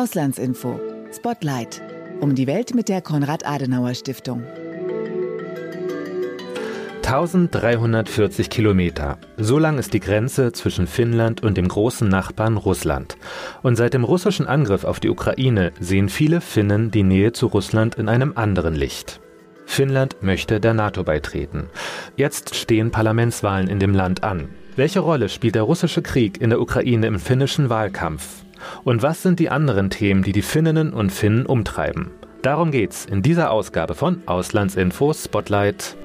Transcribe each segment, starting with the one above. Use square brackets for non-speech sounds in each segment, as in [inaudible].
Auslandsinfo. Spotlight. Um die Welt mit der Konrad-Adenauer-Stiftung. 1340 Kilometer. So lang ist die Grenze zwischen Finnland und dem großen Nachbarn Russland. Und seit dem russischen Angriff auf die Ukraine sehen viele Finnen die Nähe zu Russland in einem anderen Licht. Finnland möchte der NATO beitreten. Jetzt stehen Parlamentswahlen in dem Land an. Welche Rolle spielt der russische Krieg in der Ukraine im finnischen Wahlkampf? Und was sind die anderen Themen, die die Finninnen und Finnen umtreiben? Darum geht's in dieser Ausgabe von Auslandsinfo Spotlight.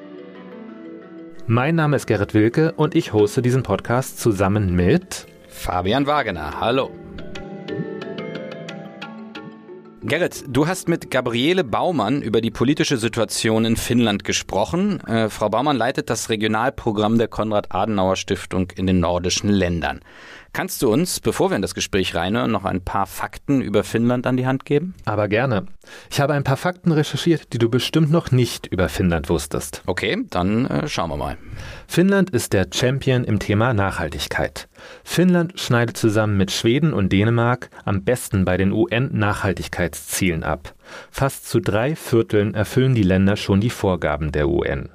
Mein Name ist Gerrit Wilke und ich hoste diesen Podcast zusammen mit Fabian Wagener. Hallo. Gerrit, du hast mit Gabriele Baumann über die politische Situation in Finnland gesprochen. Äh, Frau Baumann leitet das Regionalprogramm der Konrad-Adenauer-Stiftung in den nordischen Ländern. Kannst du uns, bevor wir in das Gespräch reinhören, noch ein paar Fakten über Finnland an die Hand geben? Aber gerne. Ich habe ein paar Fakten recherchiert, die du bestimmt noch nicht über Finnland wusstest. Okay, dann äh, schauen wir mal. Finnland ist der Champion im Thema Nachhaltigkeit. Finnland schneidet zusammen mit Schweden und Dänemark am besten bei den UN-Nachhaltigkeitszielen ab. Fast zu drei Vierteln erfüllen die Länder schon die Vorgaben der UN.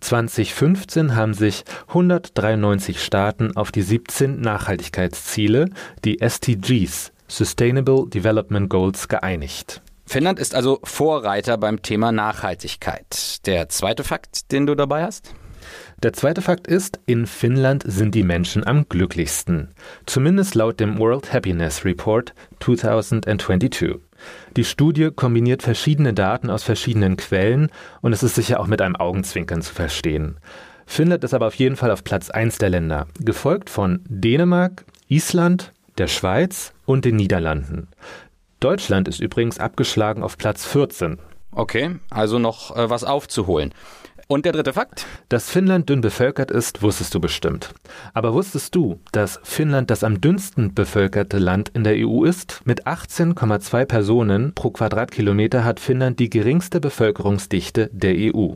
2015 haben sich 193 Staaten auf die 17 Nachhaltigkeitsziele, die SDGs, Sustainable Development Goals, geeinigt. Finnland ist also Vorreiter beim Thema Nachhaltigkeit. Der zweite Fakt, den du dabei hast? Der zweite Fakt ist, in Finnland sind die Menschen am glücklichsten. Zumindest laut dem World Happiness Report 2022. Die Studie kombiniert verschiedene Daten aus verschiedenen Quellen und es ist sicher auch mit einem Augenzwinkern zu verstehen. Finnland ist aber auf jeden Fall auf Platz 1 der Länder, gefolgt von Dänemark, Island, der Schweiz und den Niederlanden. Deutschland ist übrigens abgeschlagen auf Platz 14. Okay, also noch äh, was aufzuholen. Und der dritte Fakt? Dass Finnland dünn bevölkert ist, wusstest du bestimmt. Aber wusstest du, dass Finnland das am dünnsten bevölkerte Land in der EU ist? Mit 18,2 Personen pro Quadratkilometer hat Finnland die geringste Bevölkerungsdichte der EU.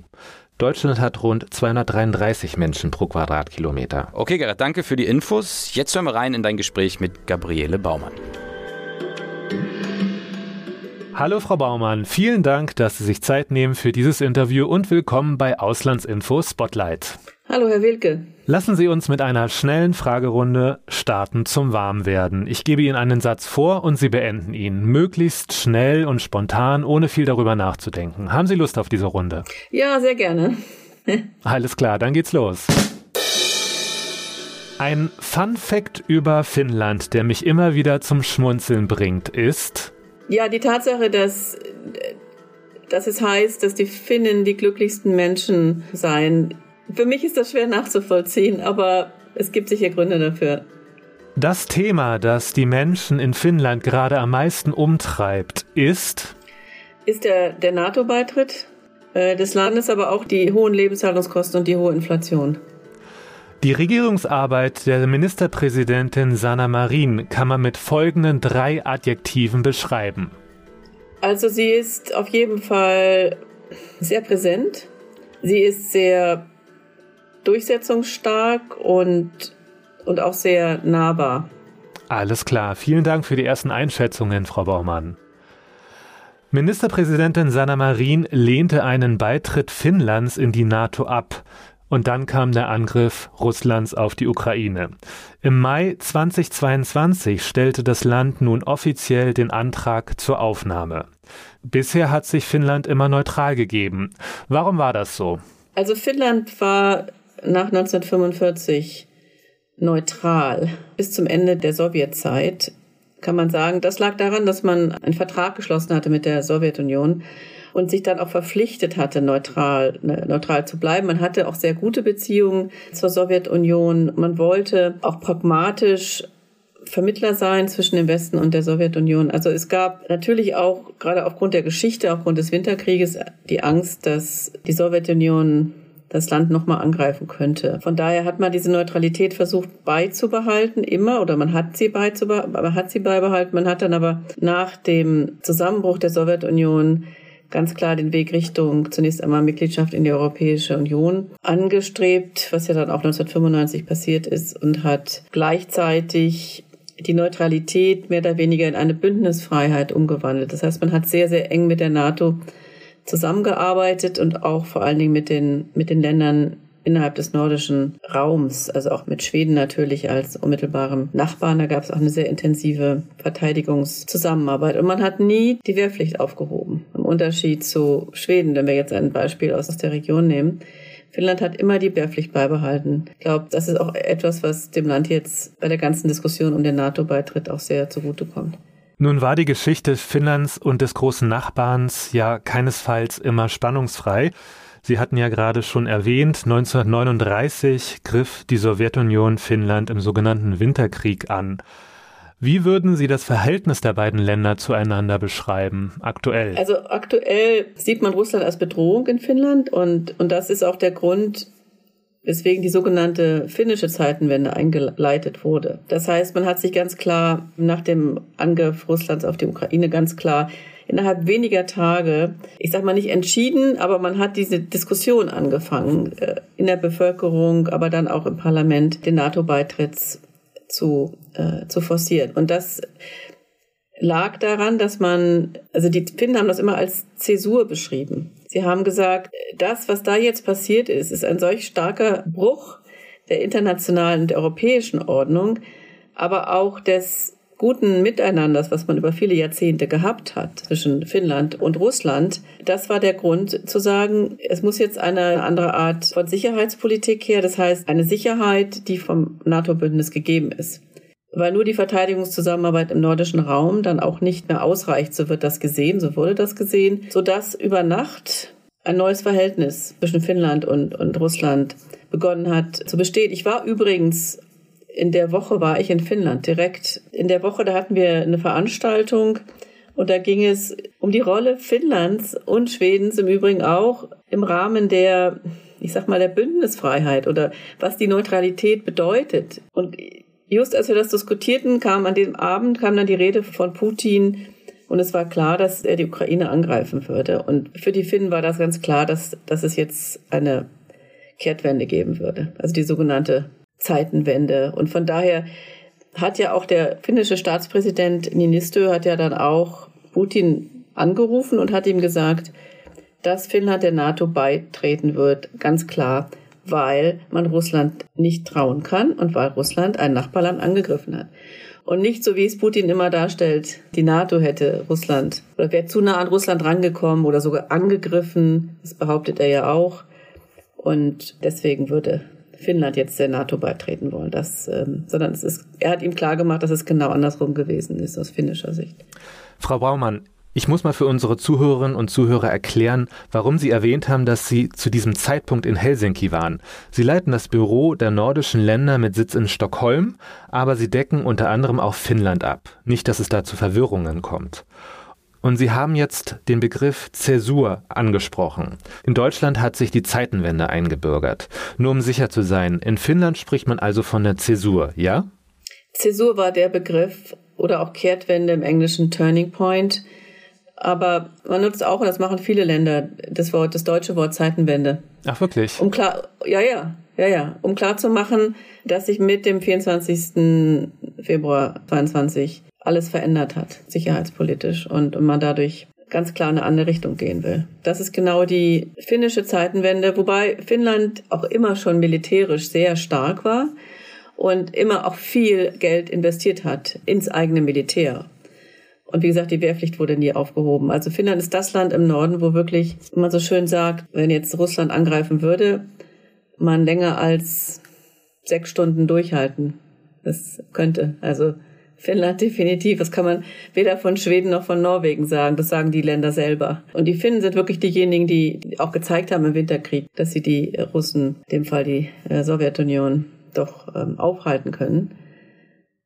Deutschland hat rund 233 Menschen pro Quadratkilometer. Okay, Gerrit, danke für die Infos. Jetzt hören wir rein in dein Gespräch mit Gabriele Baumann. Hallo Frau Baumann, vielen Dank, dass Sie sich Zeit nehmen für dieses Interview und willkommen bei Auslandsinfo Spotlight. Hallo Herr Wilke. Lassen Sie uns mit einer schnellen Fragerunde starten zum Warmwerden. Ich gebe Ihnen einen Satz vor und Sie beenden ihn. Möglichst schnell und spontan, ohne viel darüber nachzudenken. Haben Sie Lust auf diese Runde? Ja, sehr gerne. [laughs] Alles klar, dann geht's los. Ein Fun Fact über Finnland, der mich immer wieder zum Schmunzeln bringt, ist, ja, die Tatsache, dass, dass es heißt, dass die Finnen die glücklichsten Menschen seien. Für mich ist das schwer nachzuvollziehen, aber es gibt sicher Gründe dafür. Das Thema, das die Menschen in Finnland gerade am meisten umtreibt, ist? Ist der, der NATO-Beitritt äh, des Landes, aber auch die hohen Lebenshaltungskosten und die hohe Inflation. Die Regierungsarbeit der Ministerpräsidentin Sanna Marin kann man mit folgenden drei Adjektiven beschreiben. Also sie ist auf jeden Fall sehr präsent. Sie ist sehr durchsetzungsstark und, und auch sehr nahbar. Alles klar. Vielen Dank für die ersten Einschätzungen, Frau Baumann. Ministerpräsidentin Sanna Marin lehnte einen Beitritt Finnlands in die NATO ab. Und dann kam der Angriff Russlands auf die Ukraine. Im Mai 2022 stellte das Land nun offiziell den Antrag zur Aufnahme. Bisher hat sich Finnland immer neutral gegeben. Warum war das so? Also Finnland war nach 1945 neutral bis zum Ende der Sowjetzeit. Kann man sagen, das lag daran, dass man einen Vertrag geschlossen hatte mit der Sowjetunion und sich dann auch verpflichtet hatte, neutral, ne, neutral zu bleiben. Man hatte auch sehr gute Beziehungen zur Sowjetunion. Man wollte auch pragmatisch Vermittler sein zwischen dem Westen und der Sowjetunion. Also es gab natürlich auch, gerade aufgrund der Geschichte, aufgrund des Winterkrieges, die Angst, dass die Sowjetunion das Land nochmal angreifen könnte. Von daher hat man diese Neutralität versucht beizubehalten, immer, oder man hat sie, beizubehalten, man hat sie beibehalten. Man hat dann aber nach dem Zusammenbruch der Sowjetunion ganz klar den Weg Richtung zunächst einmal Mitgliedschaft in die Europäische Union angestrebt, was ja dann auch 1995 passiert ist und hat gleichzeitig die Neutralität mehr oder weniger in eine Bündnisfreiheit umgewandelt. Das heißt, man hat sehr, sehr eng mit der NATO zusammengearbeitet und auch vor allen Dingen mit den, mit den Ländern innerhalb des nordischen Raums, also auch mit Schweden natürlich als unmittelbarem Nachbarn. Da gab es auch eine sehr intensive Verteidigungszusammenarbeit. Und man hat nie die Wehrpflicht aufgehoben. Im Unterschied zu Schweden, wenn wir jetzt ein Beispiel aus der Region nehmen. Finnland hat immer die Wehrpflicht beibehalten. Ich glaube, das ist auch etwas, was dem Land jetzt bei der ganzen Diskussion um den NATO-Beitritt auch sehr zugutekommt. Nun war die Geschichte Finnlands und des großen Nachbarns ja keinesfalls immer spannungsfrei. Sie hatten ja gerade schon erwähnt, 1939 griff die Sowjetunion Finnland im sogenannten Winterkrieg an. Wie würden Sie das Verhältnis der beiden Länder zueinander beschreiben, aktuell? Also aktuell sieht man Russland als Bedrohung in Finnland und, und das ist auch der Grund, weswegen die sogenannte finnische Zeitenwende eingeleitet wurde. Das heißt, man hat sich ganz klar nach dem Angriff Russlands auf die Ukraine ganz klar innerhalb weniger Tage, ich sag mal nicht entschieden, aber man hat diese Diskussion angefangen äh, in der Bevölkerung, aber dann auch im Parlament, den NATO-Beitritts zu, äh, zu forcieren. Und das lag daran, dass man, also die Finnen haben das immer als Zäsur beschrieben. Sie haben gesagt, das, was da jetzt passiert ist, ist ein solch starker Bruch der internationalen und der europäischen Ordnung, aber auch des guten Miteinanders, was man über viele Jahrzehnte gehabt hat zwischen Finnland und Russland, das war der Grund zu sagen, es muss jetzt eine andere Art von Sicherheitspolitik her, das heißt eine Sicherheit, die vom NATO-Bündnis gegeben ist. Weil nur die Verteidigungszusammenarbeit im nordischen Raum dann auch nicht mehr ausreicht, so wird das gesehen, so wurde das gesehen, sodass über Nacht ein neues Verhältnis zwischen Finnland und, und Russland begonnen hat zu bestehen. Ich war übrigens in der Woche war ich in Finnland direkt. In der Woche, da hatten wir eine Veranstaltung und da ging es um die Rolle Finnlands und Schwedens im Übrigen auch im Rahmen der, ich sag mal, der Bündnisfreiheit oder was die Neutralität bedeutet. Und just als wir das diskutierten, kam an dem Abend kam dann die Rede von Putin und es war klar, dass er die Ukraine angreifen würde. Und für die Finnen war das ganz klar, dass, dass es jetzt eine Kehrtwende geben würde. Also die sogenannte Zeitenwende. Und von daher hat ja auch der finnische Staatspräsident Niinistö hat ja dann auch Putin angerufen und hat ihm gesagt, dass Finnland der NATO beitreten wird, ganz klar, weil man Russland nicht trauen kann und weil Russland ein Nachbarland angegriffen hat. Und nicht so, wie es Putin immer darstellt, die NATO hätte Russland oder wäre zu nah an Russland rangekommen oder sogar angegriffen. Das behauptet er ja auch. Und deswegen würde Finnland jetzt der NATO beitreten wollen. Das, ähm, sondern es ist, er hat ihm klargemacht, dass es genau andersrum gewesen ist aus finnischer Sicht. Frau Baumann, ich muss mal für unsere Zuhörerinnen und Zuhörer erklären, warum Sie erwähnt haben, dass Sie zu diesem Zeitpunkt in Helsinki waren. Sie leiten das Büro der nordischen Länder mit Sitz in Stockholm, aber Sie decken unter anderem auch Finnland ab. Nicht, dass es da zu Verwirrungen kommt. Und Sie haben jetzt den Begriff Zäsur angesprochen. In Deutschland hat sich die Zeitenwende eingebürgert. Nur um sicher zu sein, in Finnland spricht man also von der Zäsur, ja? Zäsur war der Begriff oder auch Kehrtwende im Englischen Turning Point. Aber man nutzt auch, und das machen viele Länder, das Wort, das deutsche Wort Zeitenwende. Ach, wirklich? Um klar, ja, ja, ja, ja, um klar zu machen, dass sich mit dem 24. Februar 22 alles verändert hat, sicherheitspolitisch, und man dadurch ganz klar in eine andere Richtung gehen will. Das ist genau die finnische Zeitenwende, wobei Finnland auch immer schon militärisch sehr stark war und immer auch viel Geld investiert hat ins eigene Militär. Und wie gesagt, die Wehrpflicht wurde nie aufgehoben. Also Finnland ist das Land im Norden, wo wirklich, wie man so schön sagt, wenn jetzt Russland angreifen würde, man länger als sechs Stunden durchhalten. Das könnte. Also Finnland [laughs] definitiv. Das kann man weder von Schweden noch von Norwegen sagen. Das sagen die Länder selber. Und die Finnen sind wirklich diejenigen, die auch gezeigt haben im Winterkrieg, dass sie die Russen, in dem Fall die äh, Sowjetunion, doch ähm, aufhalten können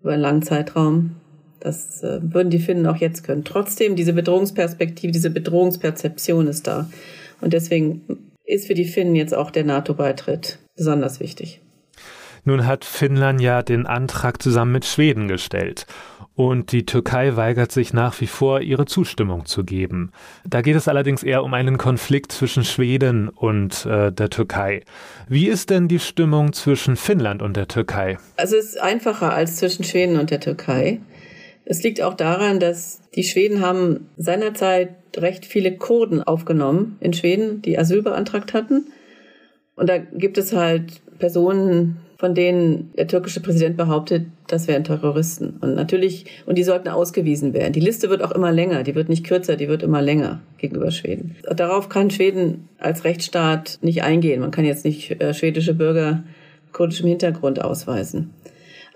über einen langen Zeitraum. Das äh, würden die Finnen auch jetzt können. Trotzdem, diese Bedrohungsperspektive, diese Bedrohungsperzeption ist da. Und deswegen ist für die Finnen jetzt auch der NATO-Beitritt besonders wichtig. Nun hat Finnland ja den Antrag zusammen mit Schweden gestellt. und die Türkei weigert sich nach wie vor, ihre Zustimmung zu geben. Da geht es allerdings eher um einen Konflikt zwischen Schweden und äh, der Türkei. Wie ist denn die Stimmung zwischen Finnland und der Türkei? Also es ist einfacher als zwischen Schweden und der Türkei. Es liegt auch daran, dass die Schweden haben seinerzeit recht viele Kurden aufgenommen in Schweden, die Asyl beantragt hatten. Und da gibt es halt Personen, von denen der türkische Präsident behauptet, das wären Terroristen. Und natürlich, und die sollten ausgewiesen werden. Die Liste wird auch immer länger, die wird nicht kürzer, die wird immer länger gegenüber Schweden. Darauf kann Schweden als Rechtsstaat nicht eingehen. Man kann jetzt nicht äh, schwedische Bürger kurdischem Hintergrund ausweisen.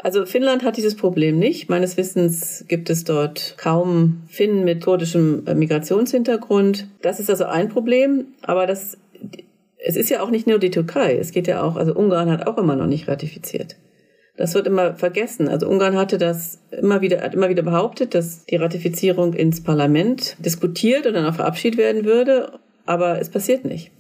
Also Finnland hat dieses Problem nicht. Meines Wissens gibt es dort kaum Finnen mit kurdischem äh, Migrationshintergrund. Das ist also ein Problem, aber das es ist ja auch nicht nur die Türkei, es geht ja auch, also Ungarn hat auch immer noch nicht ratifiziert. Das wird immer vergessen. Also Ungarn hatte das immer wieder, hat immer wieder behauptet, dass die Ratifizierung ins Parlament diskutiert und dann auch verabschiedet werden würde, aber es passiert nicht.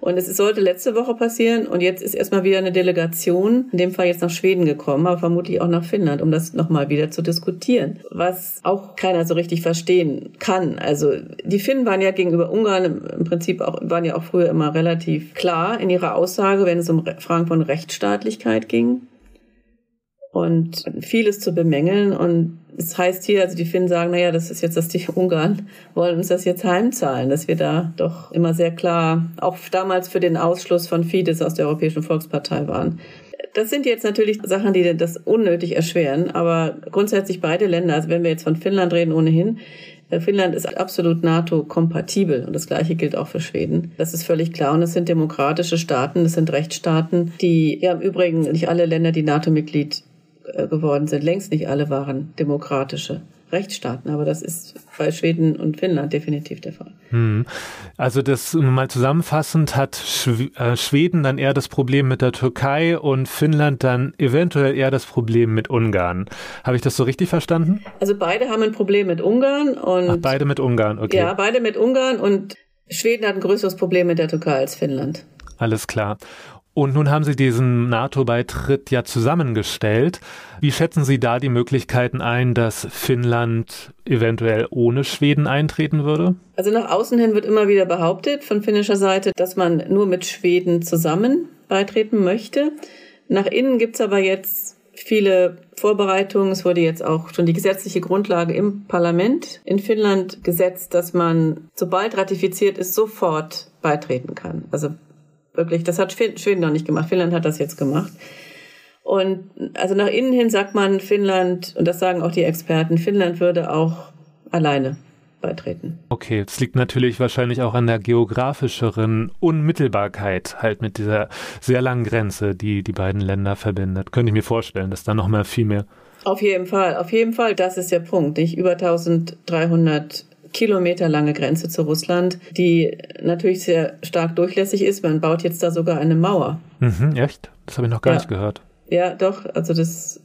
Und es sollte letzte Woche passieren und jetzt ist erstmal wieder eine Delegation, in dem Fall jetzt nach Schweden gekommen, aber vermutlich auch nach Finnland, um das nochmal wieder zu diskutieren. Was auch keiner so richtig verstehen kann. Also die Finnen waren ja gegenüber Ungarn im Prinzip auch, waren ja auch früher immer relativ klar in ihrer Aussage, wenn es um Fragen von Rechtsstaatlichkeit ging und vieles zu bemängeln. Und es heißt hier, also die Finnen sagen, naja, das ist jetzt, dass die Ungarn wollen uns das jetzt heimzahlen, dass wir da doch immer sehr klar, auch damals für den Ausschluss von Fidesz aus der Europäischen Volkspartei waren. Das sind jetzt natürlich Sachen, die das unnötig erschweren, aber grundsätzlich beide Länder, also wenn wir jetzt von Finnland reden ohnehin, äh, Finnland ist absolut NATO-kompatibel und das Gleiche gilt auch für Schweden. Das ist völlig klar und es sind demokratische Staaten, es sind Rechtsstaaten, die ja im Übrigen nicht alle Länder, die NATO-Mitglied geworden sind. Längst nicht alle waren demokratische Rechtsstaaten, aber das ist bei Schweden und Finnland definitiv der Fall. Hm. Also das mal zusammenfassend hat äh, Schweden dann eher das Problem mit der Türkei und Finnland dann eventuell eher das Problem mit Ungarn. Habe ich das so richtig verstanden? Also beide haben ein Problem mit Ungarn und Ach, beide mit Ungarn, okay. Ja, beide mit Ungarn und Schweden hat ein größeres Problem mit der Türkei als Finnland. Alles klar. Und nun haben Sie diesen NATO-Beitritt ja zusammengestellt. Wie schätzen Sie da die Möglichkeiten ein, dass Finnland eventuell ohne Schweden eintreten würde? Also nach außen hin wird immer wieder behauptet von finnischer Seite, dass man nur mit Schweden zusammen beitreten möchte. Nach innen gibt es aber jetzt viele Vorbereitungen. Es wurde jetzt auch schon die gesetzliche Grundlage im Parlament in Finnland gesetzt, dass man, sobald ratifiziert ist, sofort beitreten kann. Also Wirklich, das hat Schweden noch nicht gemacht. Finnland hat das jetzt gemacht. Und also nach innen hin sagt man Finnland, und das sagen auch die Experten, Finnland würde auch alleine beitreten. Okay, es liegt natürlich wahrscheinlich auch an der geografischeren Unmittelbarkeit, halt mit dieser sehr langen Grenze, die die beiden Länder verbindet. Könnte ich mir vorstellen, dass da noch mal viel mehr. Auf jeden Fall, auf jeden Fall, das ist der Punkt. Nicht über 1300 kilometerlange Grenze zu Russland, die natürlich sehr stark durchlässig ist. Man baut jetzt da sogar eine Mauer. Mhm, echt? Das habe ich noch gar ja. nicht gehört. Ja, doch. Also das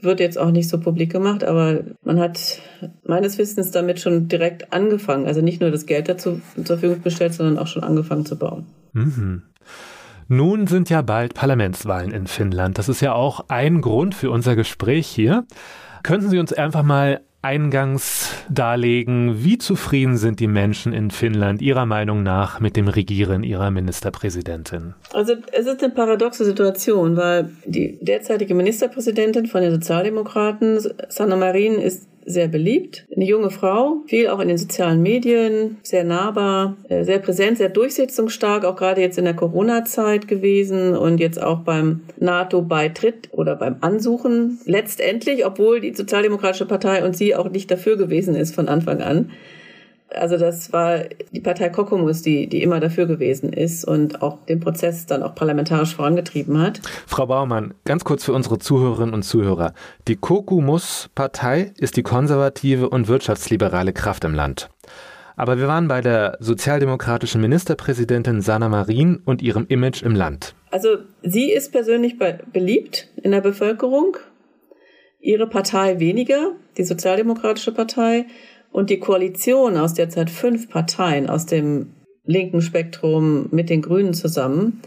wird jetzt auch nicht so publik gemacht, aber man hat meines Wissens damit schon direkt angefangen. Also nicht nur das Geld dazu zur Verfügung gestellt, sondern auch schon angefangen zu bauen. Mhm. Nun sind ja bald Parlamentswahlen in Finnland. Das ist ja auch ein Grund für unser Gespräch hier. Könnten Sie uns einfach mal eingangs darlegen, wie zufrieden sind die Menschen in Finnland Ihrer Meinung nach mit dem Regieren Ihrer Ministerpräsidentin? Also es ist eine paradoxe Situation, weil die derzeitige Ministerpräsidentin von den Sozialdemokraten, Sanna Marin, ist sehr beliebt. Eine junge Frau, viel auch in den sozialen Medien, sehr nahbar, äh, sehr präsent, sehr durchsetzungsstark, auch gerade jetzt in der Corona-Zeit gewesen und jetzt auch beim NATO-Beitritt oder beim Ansuchen. Letztendlich, obwohl die Sozialdemokratische Partei und sie auch nicht dafür gewesen ist von Anfang an. Also das war die Partei Kokomus, die, die immer dafür gewesen ist und auch den Prozess dann auch parlamentarisch vorangetrieben hat. Frau Baumann, ganz kurz für unsere Zuhörerinnen und Zuhörer. Die Kokomus-Partei ist die konservative und wirtschaftsliberale Kraft im Land. Aber wir waren bei der sozialdemokratischen Ministerpräsidentin Sanna Marin und ihrem Image im Land. Also sie ist persönlich beliebt in der Bevölkerung, ihre Partei weniger, die Sozialdemokratische Partei. Und die Koalition aus derzeit fünf Parteien aus dem linken Spektrum mit den Grünen zusammen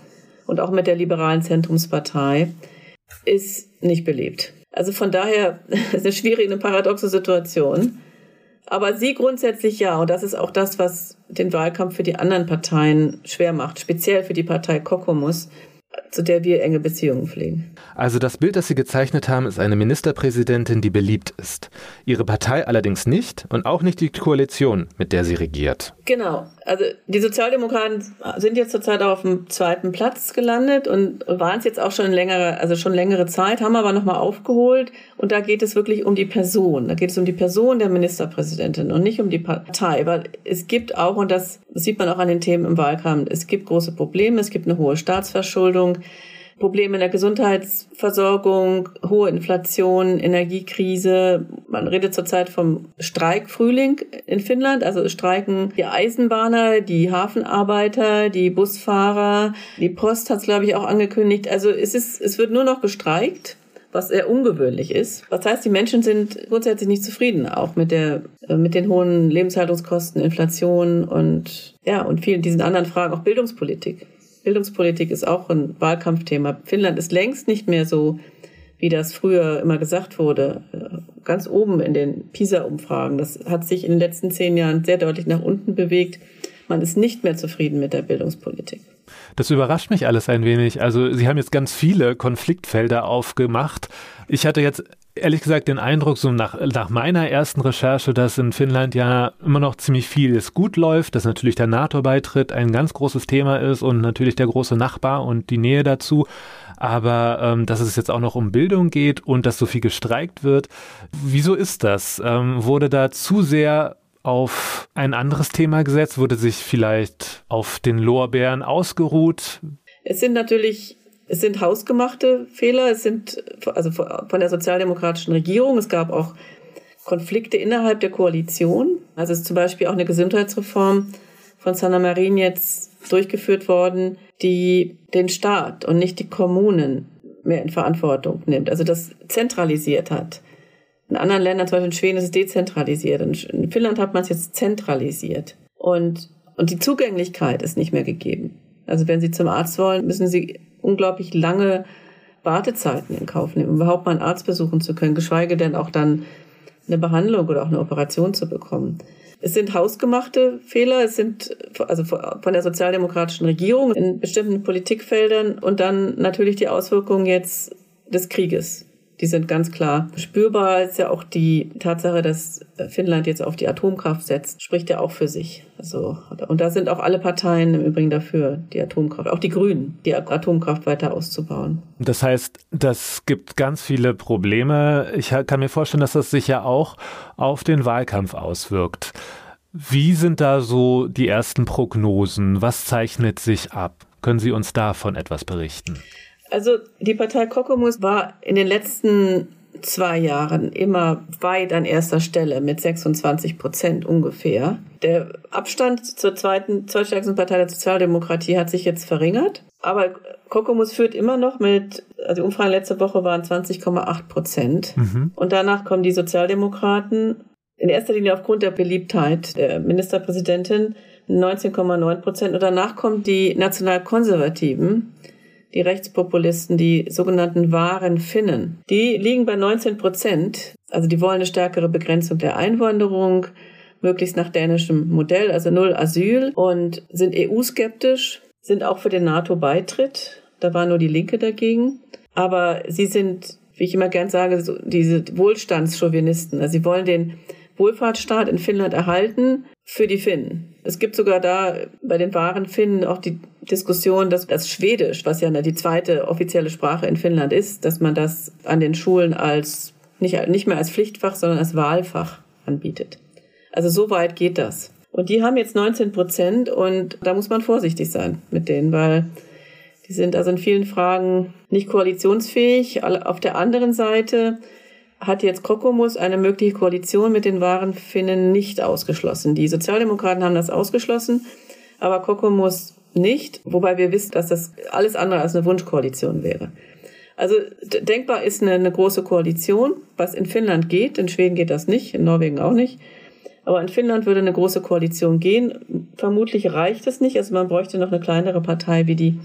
und auch mit der liberalen Zentrumspartei ist nicht belebt. Also von daher [laughs] ist eine schwierige, eine paradoxe Situation. Aber sie grundsätzlich ja. Und das ist auch das, was den Wahlkampf für die anderen Parteien schwer macht. Speziell für die Partei Kokomus zu der wir enge Beziehungen pflegen. Also das Bild, das Sie gezeichnet haben, ist eine Ministerpräsidentin, die beliebt ist. Ihre Partei allerdings nicht und auch nicht die Koalition, mit der sie regiert. Genau. Also die Sozialdemokraten sind jetzt zurzeit auf dem zweiten Platz gelandet und waren es jetzt auch schon längere, also schon längere Zeit, haben aber nochmal aufgeholt. Und da geht es wirklich um die Person. Da geht es um die Person der Ministerpräsidentin und nicht um die Partei. Weil es gibt auch, und das sieht man auch an den Themen im Wahlkampf, es gibt große Probleme, es gibt eine hohe Staatsverschuldung. Probleme in der Gesundheitsversorgung, hohe Inflation, Energiekrise. Man redet zurzeit vom Streikfrühling in Finnland. Also streiken die Eisenbahner, die Hafenarbeiter, die Busfahrer. Die Post hat es, glaube ich, auch angekündigt. Also es ist, es wird nur noch gestreikt was sehr ungewöhnlich ist. Das heißt, die Menschen sind grundsätzlich nicht zufrieden, auch mit der, mit den hohen Lebenshaltungskosten, Inflation und, ja, und vielen diesen anderen Fragen, auch Bildungspolitik. Bildungspolitik ist auch ein Wahlkampfthema. Finnland ist längst nicht mehr so, wie das früher immer gesagt wurde, äh, ganz oben in den PISA-Umfragen. Das hat sich in den letzten zehn Jahren sehr deutlich nach unten bewegt. Man ist nicht mehr zufrieden mit der Bildungspolitik. Das überrascht mich alles ein wenig. Also Sie haben jetzt ganz viele Konfliktfelder aufgemacht. Ich hatte jetzt ehrlich gesagt den Eindruck, so nach, nach meiner ersten Recherche, dass in Finnland ja immer noch ziemlich vieles gut läuft, dass natürlich der NATO-Beitritt ein ganz großes Thema ist und natürlich der große Nachbar und die Nähe dazu. Aber ähm, dass es jetzt auch noch um Bildung geht und dass so viel gestreikt wird. Wieso ist das? Ähm, wurde da zu sehr auf ein anderes Thema gesetzt? Wurde sich vielleicht auf den Lorbeeren ausgeruht? Es sind natürlich es sind hausgemachte Fehler, es sind also von der sozialdemokratischen Regierung. Es gab auch Konflikte innerhalb der Koalition. Also ist zum Beispiel auch eine Gesundheitsreform von Sanna Marin jetzt durchgeführt worden, die den Staat und nicht die Kommunen mehr in Verantwortung nimmt, also das zentralisiert hat. In anderen Ländern, zum Beispiel in Schweden, ist es dezentralisiert. In Finnland hat man es jetzt zentralisiert. Und, und die Zugänglichkeit ist nicht mehr gegeben. Also wenn Sie zum Arzt wollen, müssen Sie unglaublich lange Wartezeiten in Kauf nehmen, um überhaupt mal einen Arzt besuchen zu können, geschweige denn auch dann eine Behandlung oder auch eine Operation zu bekommen. Es sind hausgemachte Fehler, es sind also von der sozialdemokratischen Regierung in bestimmten Politikfeldern und dann natürlich die Auswirkungen jetzt des Krieges die sind ganz klar spürbar. Ist ja auch die Tatsache, dass Finnland jetzt auf die Atomkraft setzt, spricht ja auch für sich. Also, und da sind auch alle Parteien im Übrigen dafür, die Atomkraft, auch die Grünen, die Atomkraft weiter auszubauen. Das heißt, das gibt ganz viele Probleme. Ich kann mir vorstellen, dass das sich ja auch auf den Wahlkampf auswirkt. Wie sind da so die ersten Prognosen? Was zeichnet sich ab? Können Sie uns davon etwas berichten? Also die Partei Kokomus war in den letzten zwei Jahren immer weit an erster Stelle mit 26 Prozent ungefähr. Der Abstand zur zweiten, zweitstärksten Partei der Sozialdemokratie hat sich jetzt verringert. Aber Kokomus führt immer noch mit, also die Umfragen letzte Woche waren 20,8 Prozent. Mhm. Und danach kommen die Sozialdemokraten in erster Linie aufgrund der Beliebtheit der Ministerpräsidentin 19,9 Prozent. Und danach kommen die Nationalkonservativen die Rechtspopulisten, die sogenannten wahren Finnen. Die liegen bei 19 Prozent. Also die wollen eine stärkere Begrenzung der Einwanderung, möglichst nach dänischem Modell, also null Asyl und sind EU-skeptisch, sind auch für den NATO-Beitritt. Da war nur die Linke dagegen. Aber sie sind, wie ich immer gern sage, so diese Wohlstandschauvinisten. Also sie wollen den Wohlfahrtsstaat in Finnland erhalten für die Finnen. Es gibt sogar da bei den wahren Finnen auch die Diskussion, dass das Schwedisch, was ja die zweite offizielle Sprache in Finnland ist, dass man das an den Schulen als nicht, nicht mehr als Pflichtfach, sondern als Wahlfach anbietet. Also so weit geht das. Und die haben jetzt 19 Prozent und da muss man vorsichtig sein mit denen, weil die sind also in vielen Fragen nicht koalitionsfähig. Auf der anderen Seite hat jetzt Kokomus eine mögliche Koalition mit den wahren Finnen nicht ausgeschlossen. Die Sozialdemokraten haben das ausgeschlossen, aber Kokomus nicht, wobei wir wissen, dass das alles andere als eine Wunschkoalition wäre. Also denkbar ist eine, eine große Koalition, was in Finnland geht, in Schweden geht das nicht, in Norwegen auch nicht. Aber in Finnland würde eine große Koalition gehen. Vermutlich reicht es nicht. Also man bräuchte noch eine kleinere Partei wie die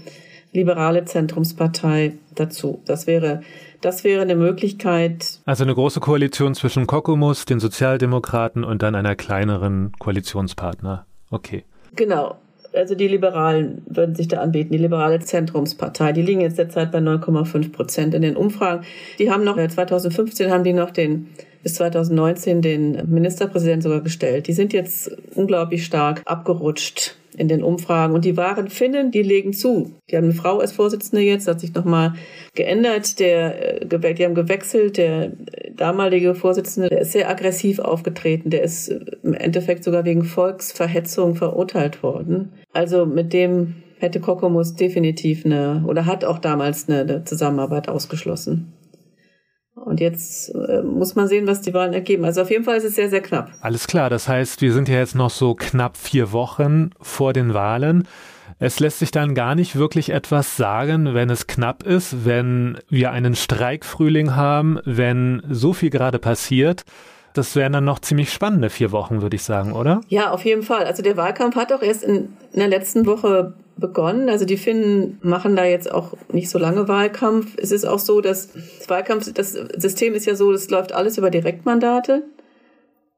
liberale Zentrumspartei dazu. Das wäre, das wäre eine Möglichkeit. Also eine große Koalition zwischen Kokomus, den Sozialdemokraten und dann einer kleineren Koalitionspartner. Okay. Genau. Also die Liberalen würden sich da anbieten, die liberale Zentrumspartei. Die liegen jetzt derzeit bei 9,5 Prozent in den Umfragen. Die haben noch, 2015 haben die noch den bis 2019 den Ministerpräsidenten sogar gestellt. Die sind jetzt unglaublich stark abgerutscht in den Umfragen. Und die wahren Finnen, die legen zu. Die haben eine Frau als Vorsitzende jetzt, hat sich nochmal geändert. Der, äh, die haben gewechselt. Der damalige Vorsitzende, der ist sehr aggressiv aufgetreten. Der ist im Endeffekt sogar wegen Volksverhetzung verurteilt worden. Also mit dem hätte Kokomus definitiv eine, oder hat auch damals eine, eine Zusammenarbeit ausgeschlossen. Und jetzt äh, muss man sehen, was die Wahlen ergeben. Also auf jeden Fall ist es sehr, sehr knapp. Alles klar. Das heißt, wir sind ja jetzt noch so knapp vier Wochen vor den Wahlen. Es lässt sich dann gar nicht wirklich etwas sagen, wenn es knapp ist, wenn wir einen Streikfrühling haben, wenn so viel gerade passiert. Das wären dann noch ziemlich spannende vier Wochen, würde ich sagen, oder? Ja, auf jeden Fall. Also der Wahlkampf hat auch erst in, in der letzten Woche begonnen. Also die Finnen machen da jetzt auch nicht so lange Wahlkampf. Es ist auch so, dass das Wahlkampf, das System ist ja so, es läuft alles über Direktmandate.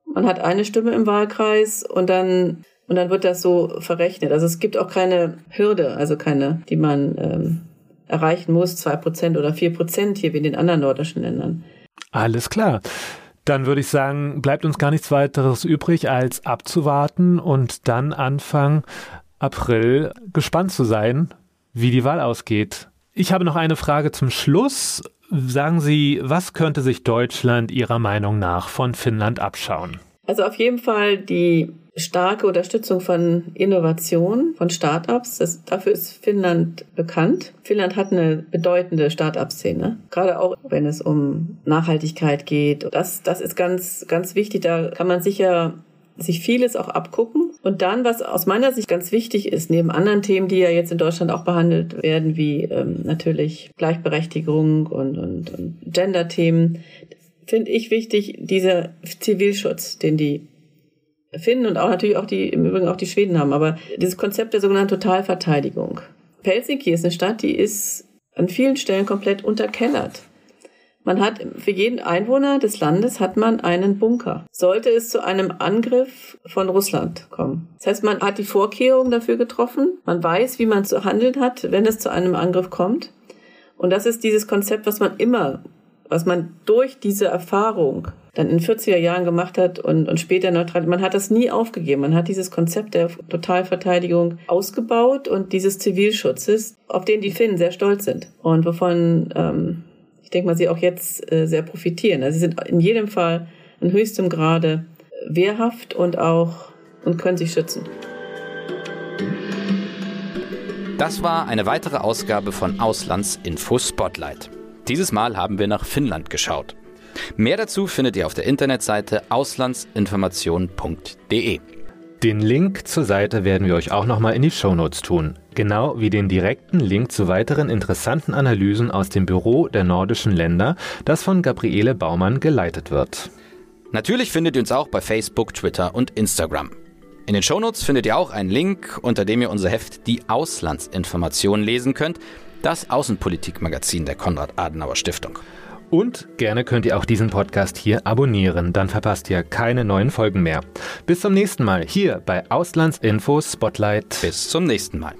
Man hat eine Stimme im Wahlkreis und dann und dann wird das so verrechnet. Also es gibt auch keine Hürde, also keine, die man ähm, erreichen muss, zwei Prozent oder vier Prozent hier wie in den anderen nordischen Ländern. Alles klar. Dann würde ich sagen, bleibt uns gar nichts weiteres übrig, als abzuwarten und dann Anfang April gespannt zu sein, wie die Wahl ausgeht. Ich habe noch eine Frage zum Schluss. Sagen Sie, was könnte sich Deutschland Ihrer Meinung nach von Finnland abschauen? Also auf jeden Fall die starke Unterstützung von Innovation, von Startups. Das, dafür ist Finnland bekannt. Finnland hat eine bedeutende Start-up-Szene, gerade auch wenn es um Nachhaltigkeit geht. Das, das ist ganz, ganz wichtig. Da kann man sicher sich vieles auch abgucken. Und dann, was aus meiner Sicht ganz wichtig ist, neben anderen Themen, die ja jetzt in Deutschland auch behandelt werden, wie ähm, natürlich Gleichberechtigung und, und, und Gender-Themen, finde ich wichtig, dieser Zivilschutz, den die finden und auch natürlich auch die, im Übrigen auch die Schweden haben, aber dieses Konzept der sogenannten Totalverteidigung. Helsinki ist eine Stadt, die ist an vielen Stellen komplett unterkellert. Man hat für jeden Einwohner des Landes hat man einen Bunker. Sollte es zu einem Angriff von Russland kommen. Das heißt, man hat die Vorkehrungen dafür getroffen. Man weiß, wie man zu handeln hat, wenn es zu einem Angriff kommt. Und das ist dieses Konzept, was man immer, was man durch diese Erfahrung dann in 40er Jahren gemacht hat und, und später neutral. Man hat das nie aufgegeben. Man hat dieses Konzept der Totalverteidigung ausgebaut und dieses Zivilschutzes, auf den die Finnen sehr stolz sind und wovon ähm, ich denke mal, sie auch jetzt äh, sehr profitieren. Also sie sind in jedem Fall in höchstem Grade wehrhaft und auch und können sich schützen. Das war eine weitere Ausgabe von Auslandsinfo Spotlight. Dieses Mal haben wir nach Finnland geschaut. Mehr dazu findet ihr auf der Internetseite auslandsinformation.de. Den Link zur Seite werden wir euch auch nochmal in die Shownotes tun. Genau wie den direkten Link zu weiteren interessanten Analysen aus dem Büro der nordischen Länder, das von Gabriele Baumann geleitet wird. Natürlich findet ihr uns auch bei Facebook, Twitter und Instagram. In den Shownotes findet ihr auch einen Link, unter dem ihr unser Heft Die Auslandsinformation lesen könnt, das Außenpolitikmagazin der Konrad-Adenauer Stiftung. Und gerne könnt ihr auch diesen Podcast hier abonnieren, dann verpasst ihr keine neuen Folgen mehr. Bis zum nächsten Mal hier bei Auslandsinfo Spotlight. Bis zum nächsten Mal.